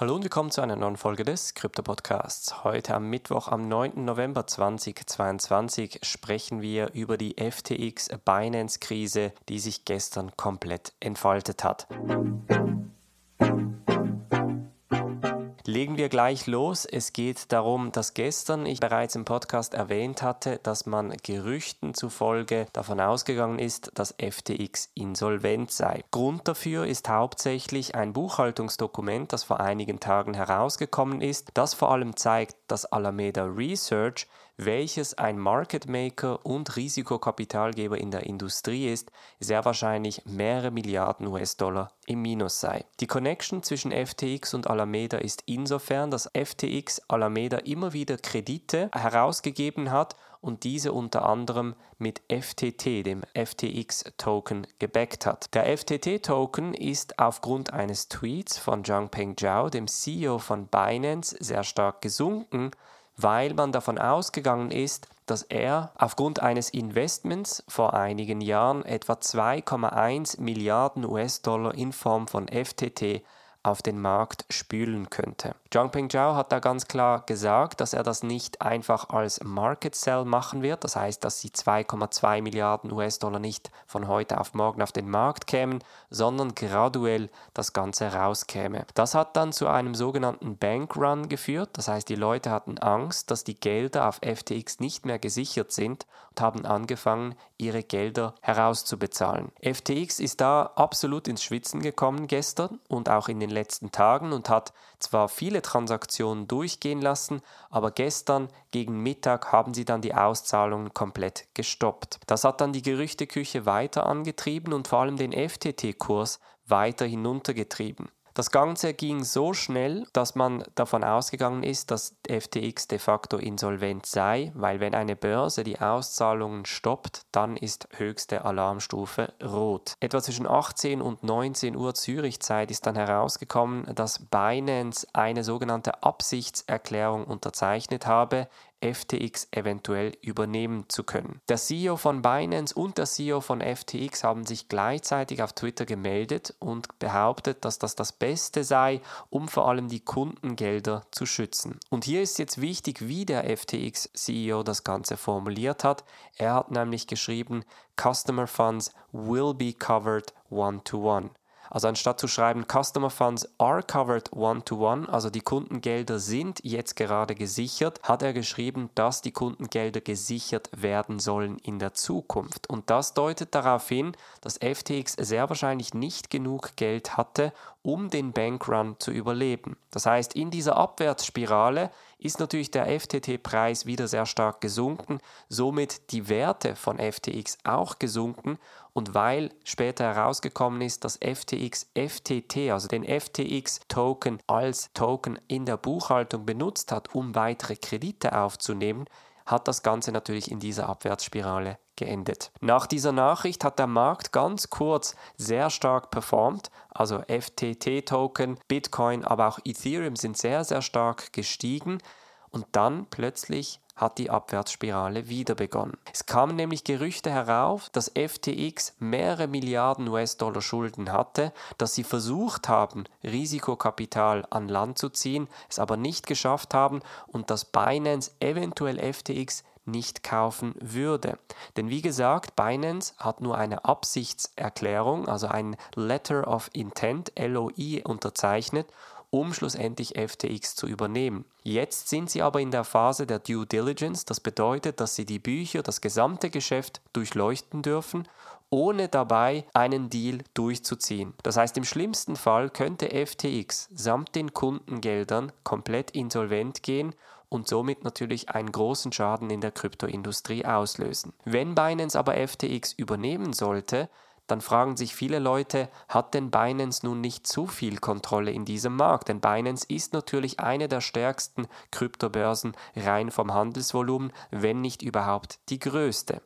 Hallo und willkommen zu einer neuen Folge des Krypto Podcasts. Heute am Mittwoch, am 9. November 2022, sprechen wir über die FTX Binance Krise, die sich gestern komplett entfaltet hat. Legen wir gleich los. Es geht darum, dass gestern ich bereits im Podcast erwähnt hatte, dass man Gerüchten zufolge davon ausgegangen ist, dass FTX insolvent sei. Grund dafür ist hauptsächlich ein Buchhaltungsdokument, das vor einigen Tagen herausgekommen ist, das vor allem zeigt, dass Alameda Research welches ein Market Maker und Risikokapitalgeber in der Industrie ist, sehr wahrscheinlich mehrere Milliarden US-Dollar im Minus sei. Die Connection zwischen FTX und Alameda ist insofern, dass FTX Alameda immer wieder Kredite herausgegeben hat und diese unter anderem mit FTT, dem FTX-Token, gebackt hat. Der FTT-Token ist aufgrund eines Tweets von Zhangpeng Zhao, dem CEO von Binance, sehr stark gesunken weil man davon ausgegangen ist, dass er aufgrund eines Investments vor einigen Jahren etwa 2,1 Milliarden US-Dollar in Form von FTT auf den Markt spülen könnte. Zhangpeng Zhao hat da ganz klar gesagt, dass er das nicht einfach als Market Sell machen wird, das heißt, dass die 2,2 Milliarden US-Dollar nicht von heute auf morgen auf den Markt kämen, sondern graduell das Ganze rauskäme. Das hat dann zu einem sogenannten Bank Run geführt, das heißt, die Leute hatten Angst, dass die Gelder auf FTX nicht mehr gesichert sind und haben angefangen, ihre Gelder herauszubezahlen. FTX ist da absolut ins Schwitzen gekommen gestern und auch in den letzten Tagen und hat zwar viele Transaktionen durchgehen lassen, aber gestern gegen Mittag haben sie dann die Auszahlungen komplett gestoppt. Das hat dann die Gerüchteküche weiter angetrieben und vor allem den FTT-Kurs weiter hinuntergetrieben. Das Ganze ging so schnell, dass man davon ausgegangen ist, dass FTX de facto insolvent sei, weil wenn eine Börse die Auszahlungen stoppt, dann ist höchste Alarmstufe rot. Etwa zwischen 18 und 19 Uhr Zürichzeit ist dann herausgekommen, dass Binance eine sogenannte Absichtserklärung unterzeichnet habe, FTX eventuell übernehmen zu können. Der CEO von Binance und der CEO von FTX haben sich gleichzeitig auf Twitter gemeldet und behauptet, dass das das Beste sei, um vor allem die Kundengelder zu schützen. Und hier ist jetzt wichtig, wie der FTX-CEO das Ganze formuliert hat. Er hat nämlich geschrieben, Customer Funds will be covered one-to-one. -one. Also anstatt zu schreiben, Customer Funds are covered one-to-one, -one, also die Kundengelder sind jetzt gerade gesichert, hat er geschrieben, dass die Kundengelder gesichert werden sollen in der Zukunft. Und das deutet darauf hin, dass FTX sehr wahrscheinlich nicht genug Geld hatte, um den Bankrun zu überleben. Das heißt, in dieser Abwärtsspirale ist natürlich der FTT-Preis wieder sehr stark gesunken, somit die Werte von FTX auch gesunken und weil später herausgekommen ist, dass FTX FTT, also den FTX-Token als Token in der Buchhaltung benutzt hat, um weitere Kredite aufzunehmen, hat das Ganze natürlich in dieser Abwärtsspirale geendet. Nach dieser Nachricht hat der Markt ganz kurz sehr stark performt, also FTT-Token, Bitcoin, aber auch Ethereum sind sehr, sehr stark gestiegen und dann plötzlich hat die Abwärtsspirale wieder begonnen. Es kamen nämlich Gerüchte herauf, dass FTX mehrere Milliarden US-Dollar Schulden hatte, dass sie versucht haben, Risikokapital an Land zu ziehen, es aber nicht geschafft haben und dass Binance eventuell FTX nicht kaufen würde. Denn wie gesagt, Binance hat nur eine Absichtserklärung, also ein Letter of Intent, LOI, unterzeichnet um schlussendlich FTX zu übernehmen. Jetzt sind sie aber in der Phase der Due Diligence, das bedeutet, dass sie die Bücher, das gesamte Geschäft durchleuchten dürfen ohne dabei einen Deal durchzuziehen. Das heißt, im schlimmsten Fall könnte FTX samt den Kundengeldern komplett insolvent gehen und somit natürlich einen großen Schaden in der Kryptoindustrie auslösen. Wenn Binance aber FTX übernehmen sollte, dann fragen sich viele Leute, hat denn Binance nun nicht zu viel Kontrolle in diesem Markt? Denn Binance ist natürlich eine der stärksten Kryptobörsen rein vom Handelsvolumen, wenn nicht überhaupt die größte.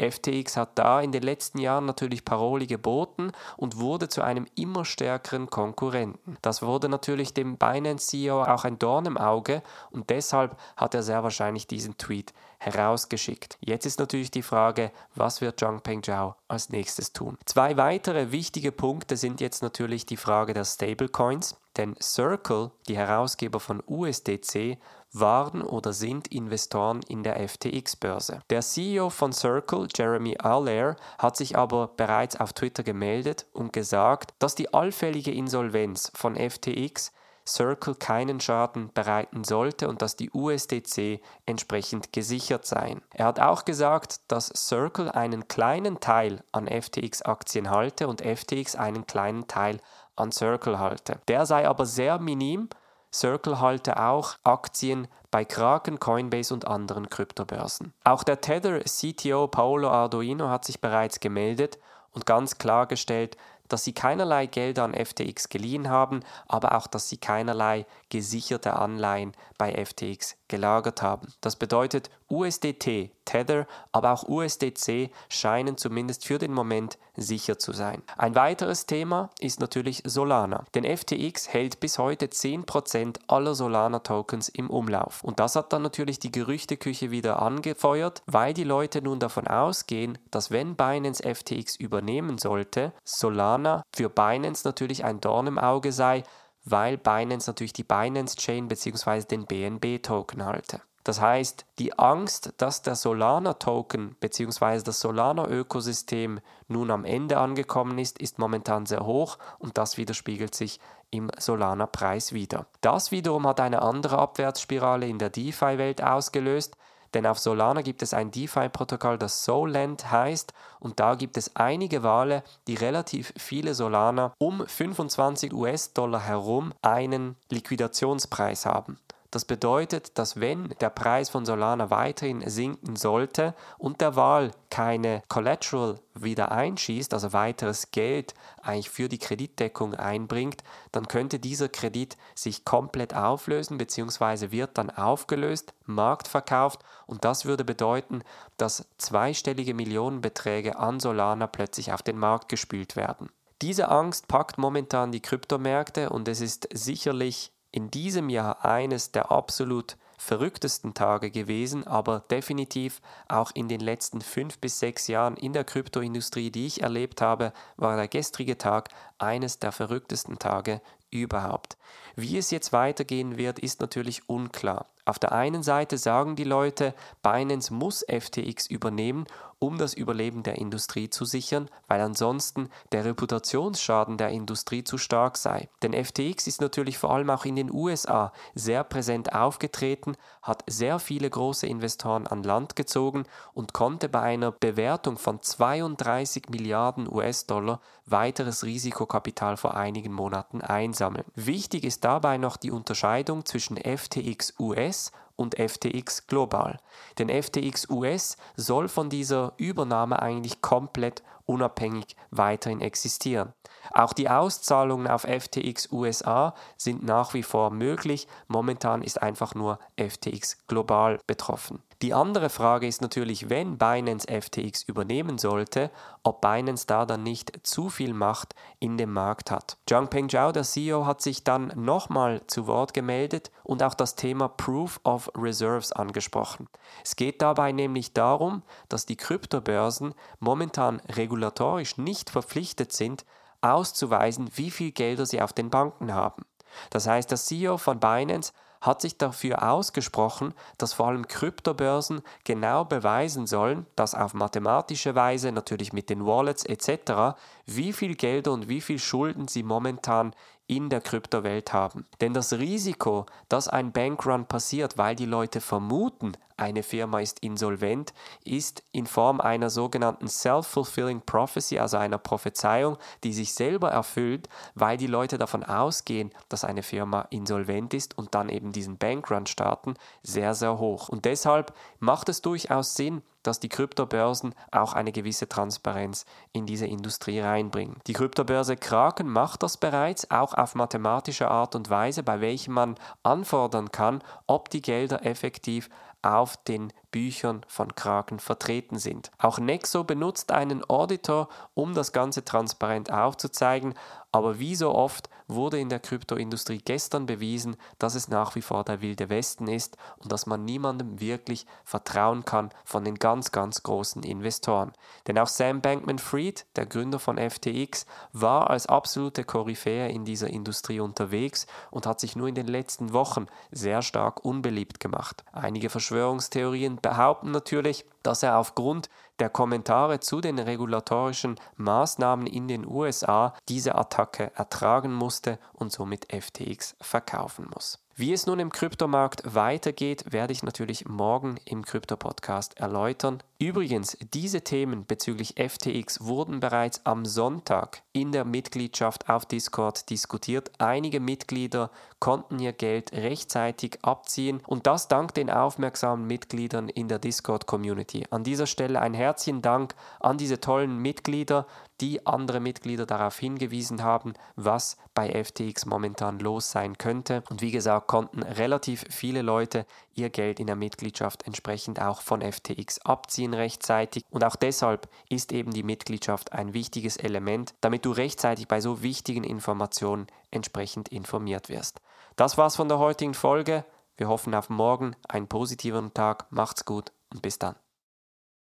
FTX hat da in den letzten Jahren natürlich Paroli geboten und wurde zu einem immer stärkeren Konkurrenten. Das wurde natürlich dem Binance-CEO auch ein Dorn im Auge und deshalb hat er sehr wahrscheinlich diesen Tweet herausgeschickt. Jetzt ist natürlich die Frage, was wird Zhangpeng Zhao als nächstes tun? Zwei weitere wichtige Punkte sind jetzt natürlich die Frage der Stablecoins, denn Circle, die Herausgeber von USDC, waren oder sind Investoren in der FTX-Börse. Der CEO von Circle, Jeremy Allaire, hat sich aber bereits auf Twitter gemeldet und gesagt, dass die allfällige Insolvenz von FTX Circle keinen Schaden bereiten sollte und dass die USDC entsprechend gesichert seien. Er hat auch gesagt, dass Circle einen kleinen Teil an FTX-Aktien halte und FTX einen kleinen Teil an Circle halte. Der sei aber sehr minim Circle halte auch Aktien bei Kraken, Coinbase und anderen Kryptobörsen. Auch der Tether CTO Paolo Arduino hat sich bereits gemeldet und ganz klargestellt, dass sie keinerlei Gelder an FTX geliehen haben, aber auch, dass sie keinerlei gesicherte Anleihen bei FTX gelagert haben. Das bedeutet, USDT, Tether, aber auch USDC scheinen zumindest für den Moment sicher zu sein. Ein weiteres Thema ist natürlich Solana. Denn FTX hält bis heute 10% aller Solana-Tokens im Umlauf. Und das hat dann natürlich die Gerüchteküche wieder angefeuert, weil die Leute nun davon ausgehen, dass wenn Binance FTX übernehmen sollte, Solana für Binance natürlich ein Dorn im Auge sei, weil Binance natürlich die Binance Chain bzw. den BNB Token halte. Das heißt, die Angst, dass der Solana Token bzw. das Solana Ökosystem nun am Ende angekommen ist, ist momentan sehr hoch und das widerspiegelt sich im Solana Preis wieder. Das wiederum hat eine andere Abwärtsspirale in der DeFi-Welt ausgelöst, denn auf Solana gibt es ein DeFi-Protokoll, das Solend heißt, und da gibt es einige Wale, die relativ viele Solana um 25 US-Dollar herum einen Liquidationspreis haben. Das bedeutet, dass wenn der Preis von Solana weiterhin sinken sollte und der Wahl keine Collateral wieder einschießt, also weiteres Geld eigentlich für die Kreditdeckung einbringt, dann könnte dieser Kredit sich komplett auflösen bzw. wird dann aufgelöst, marktverkauft und das würde bedeuten, dass zweistellige Millionenbeträge an Solana plötzlich auf den Markt gespült werden. Diese Angst packt momentan die Kryptomärkte und es ist sicherlich in diesem Jahr eines der absolut verrücktesten Tage gewesen, aber definitiv auch in den letzten fünf bis sechs Jahren in der Kryptoindustrie, die ich erlebt habe, war der gestrige Tag eines der verrücktesten Tage überhaupt. Wie es jetzt weitergehen wird, ist natürlich unklar. Auf der einen Seite sagen die Leute, Binance muss FTX übernehmen, um das Überleben der Industrie zu sichern, weil ansonsten der Reputationsschaden der Industrie zu stark sei. Denn FTX ist natürlich vor allem auch in den USA sehr präsent aufgetreten, hat sehr viele große Investoren an Land gezogen und konnte bei einer Bewertung von 32 Milliarden US-Dollar weiteres Risikokapital vor einigen Monaten einsammeln. Wichtig ist dabei noch die Unterscheidung zwischen FTX US und FTX global. Denn FTX US soll von dieser Übernahme eigentlich komplett unabhängig weiterhin existieren. Auch die Auszahlungen auf FTX USA sind nach wie vor möglich. Momentan ist einfach nur FTX global betroffen. Die andere Frage ist natürlich, wenn Binance FTX übernehmen sollte, ob Binance da dann nicht zu viel Macht in dem Markt hat. Zhangpeng Zhao, der CEO, hat sich dann nochmal zu Wort gemeldet und auch das Thema Proof of Reserves angesprochen. Es geht dabei nämlich darum, dass die Kryptobörsen momentan regulatorisch nicht verpflichtet sind, auszuweisen, wie viel Gelder sie auf den Banken haben. Das heißt, der CEO von Binance hat sich dafür ausgesprochen, dass vor allem Kryptobörsen genau beweisen sollen, dass auf mathematische Weise, natürlich mit den Wallets etc., wie viel Gelder und wie viel Schulden sie momentan in der Kryptowelt haben. Denn das Risiko, dass ein Bankrun passiert, weil die Leute vermuten, eine Firma ist insolvent, ist in Form einer sogenannten Self-Fulfilling Prophecy, also einer Prophezeiung, die sich selber erfüllt, weil die Leute davon ausgehen, dass eine Firma insolvent ist und dann eben diesen Bankrun starten, sehr, sehr hoch. Und deshalb macht es durchaus Sinn, dass die Kryptobörsen auch eine gewisse Transparenz in diese Industrie reinbringen. Die Kryptobörse Kraken macht das bereits, auch auf mathematische Art und Weise, bei welchem man anfordern kann, ob die Gelder effektiv auf den Büchern von Kraken vertreten sind. Auch Nexo benutzt einen Auditor, um das Ganze transparent aufzuzeigen, aber wie so oft wurde in der Kryptoindustrie gestern bewiesen, dass es nach wie vor der wilde Westen ist und dass man niemandem wirklich vertrauen kann von den ganz, ganz großen Investoren. Denn auch Sam Bankman-Fried, der Gründer von FTX, war als absolute Koryphäe in dieser Industrie unterwegs und hat sich nur in den letzten Wochen sehr stark unbeliebt gemacht. Einige Verschwörungstheorien behaupten natürlich, dass er aufgrund der Kommentare zu den regulatorischen Maßnahmen in den USA diese Attacke ertragen musste und somit FTX verkaufen muss. Wie es nun im Kryptomarkt weitergeht, werde ich natürlich morgen im Krypto-Podcast erläutern. Übrigens, diese Themen bezüglich FTX wurden bereits am Sonntag in der Mitgliedschaft auf Discord diskutiert. Einige Mitglieder konnten ihr Geld rechtzeitig abziehen und das dank den aufmerksamen Mitgliedern in der Discord-Community. An dieser Stelle ein herzlichen Dank an diese tollen Mitglieder die andere Mitglieder darauf hingewiesen haben, was bei FTX momentan los sein könnte. Und wie gesagt, konnten relativ viele Leute ihr Geld in der Mitgliedschaft entsprechend auch von FTX abziehen rechtzeitig. Und auch deshalb ist eben die Mitgliedschaft ein wichtiges Element, damit du rechtzeitig bei so wichtigen Informationen entsprechend informiert wirst. Das war's von der heutigen Folge. Wir hoffen auf morgen einen positiveren Tag. Macht's gut und bis dann.